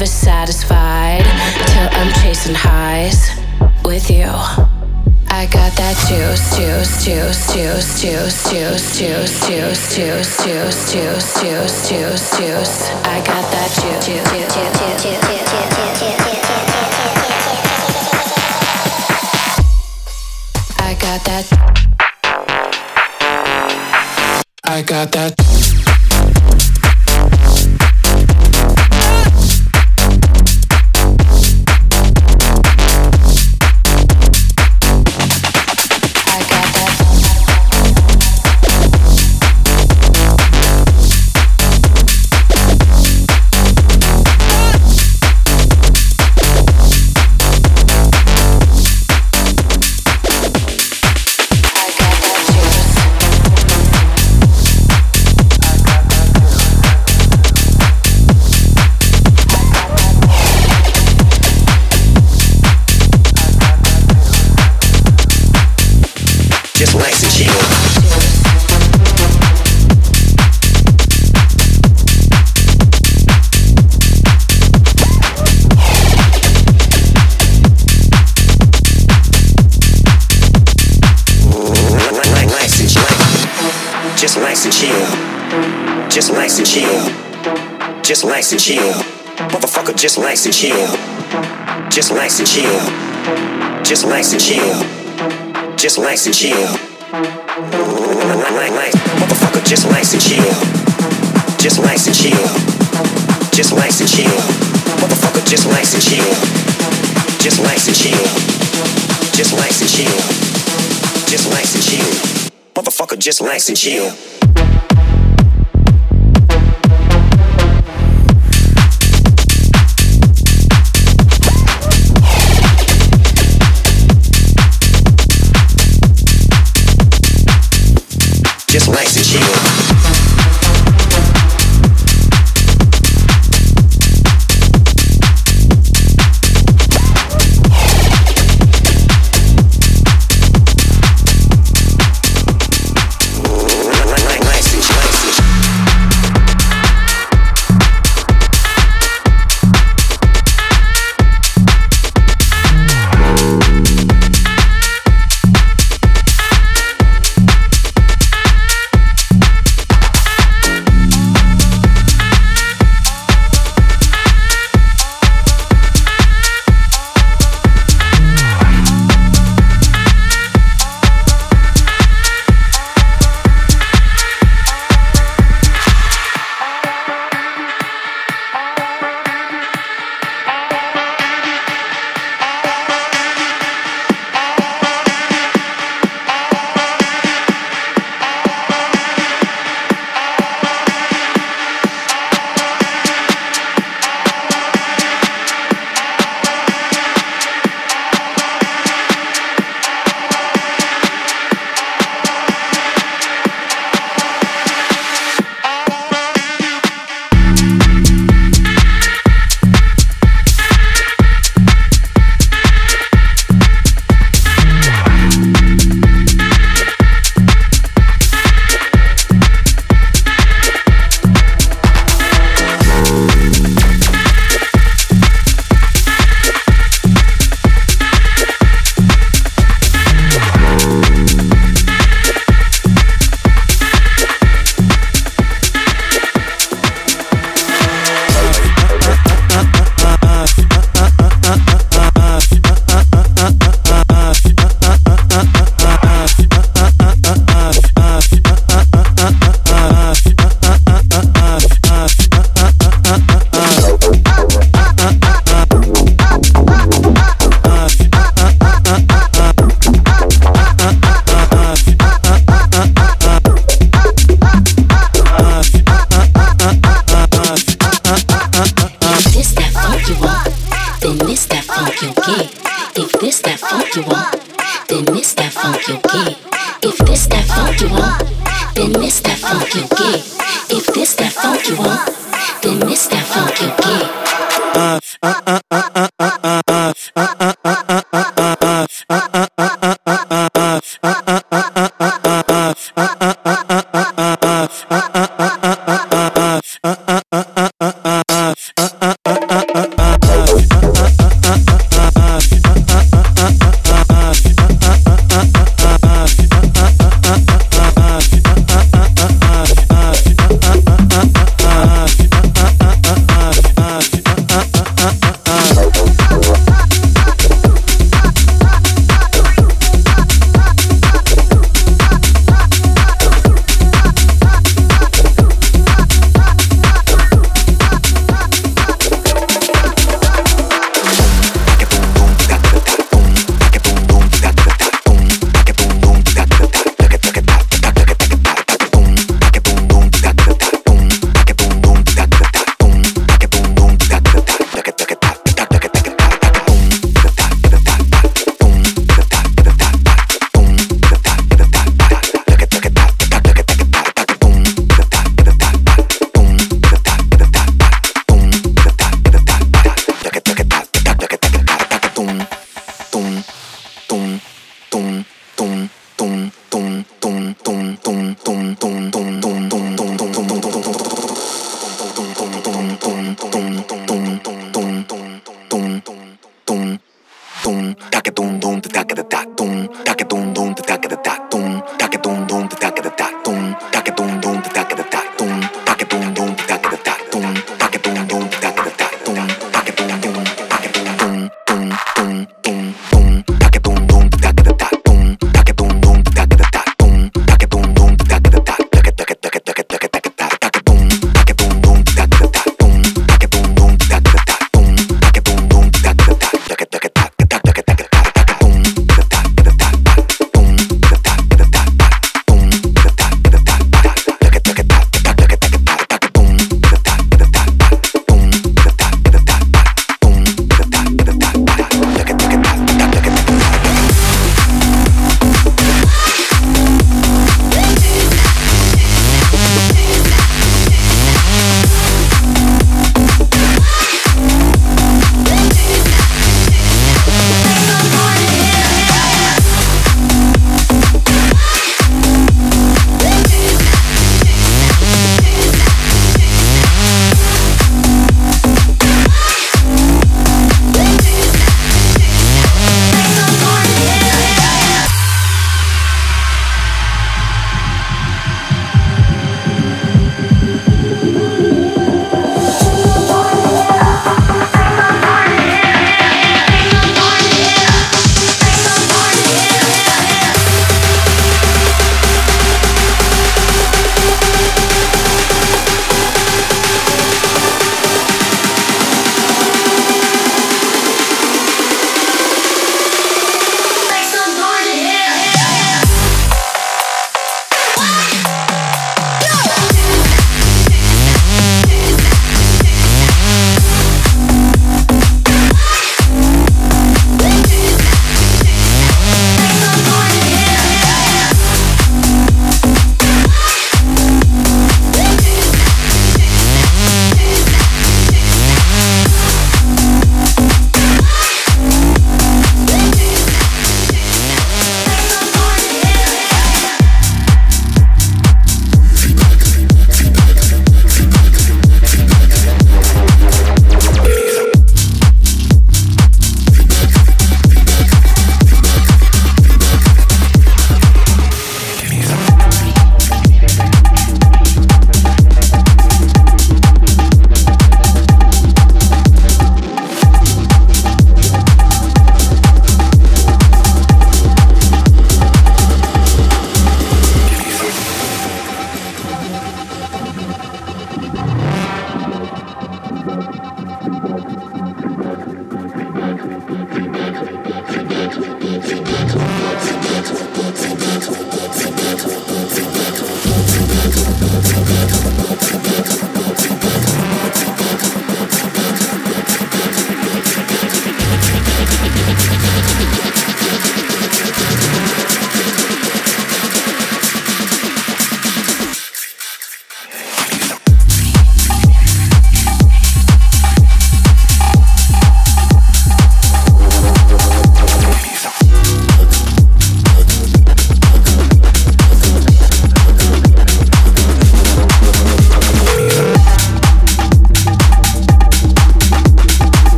never satisfied till I'm chasing highs with you. I got that juice, juice, juice, juice, juice, juice, juice, juice, juice, juice, juice, juice, juice, juice. I got that juice, juice, juice, juice. Nice and chill. Just lice and chill Motherfucker, just nice and chill. Just nice and chill. Just nice and chill. Just nice and chill. Motherfucker, just nice and chill. Just nice and chill. Just nice and chill. Motherfucker, just nice and chill. Just nice and chill. Just nice and chill. Just nice and chill. Motherfucker, just nice and chill. just like and chill. Tony.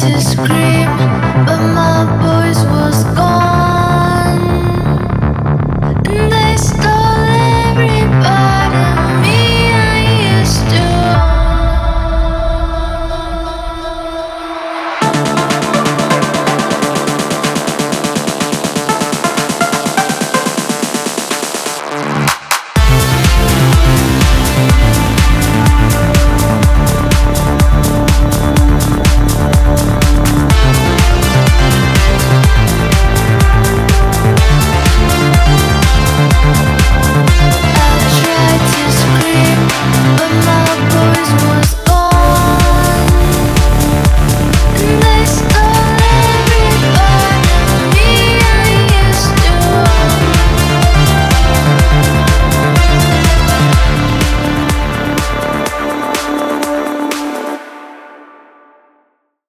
Scream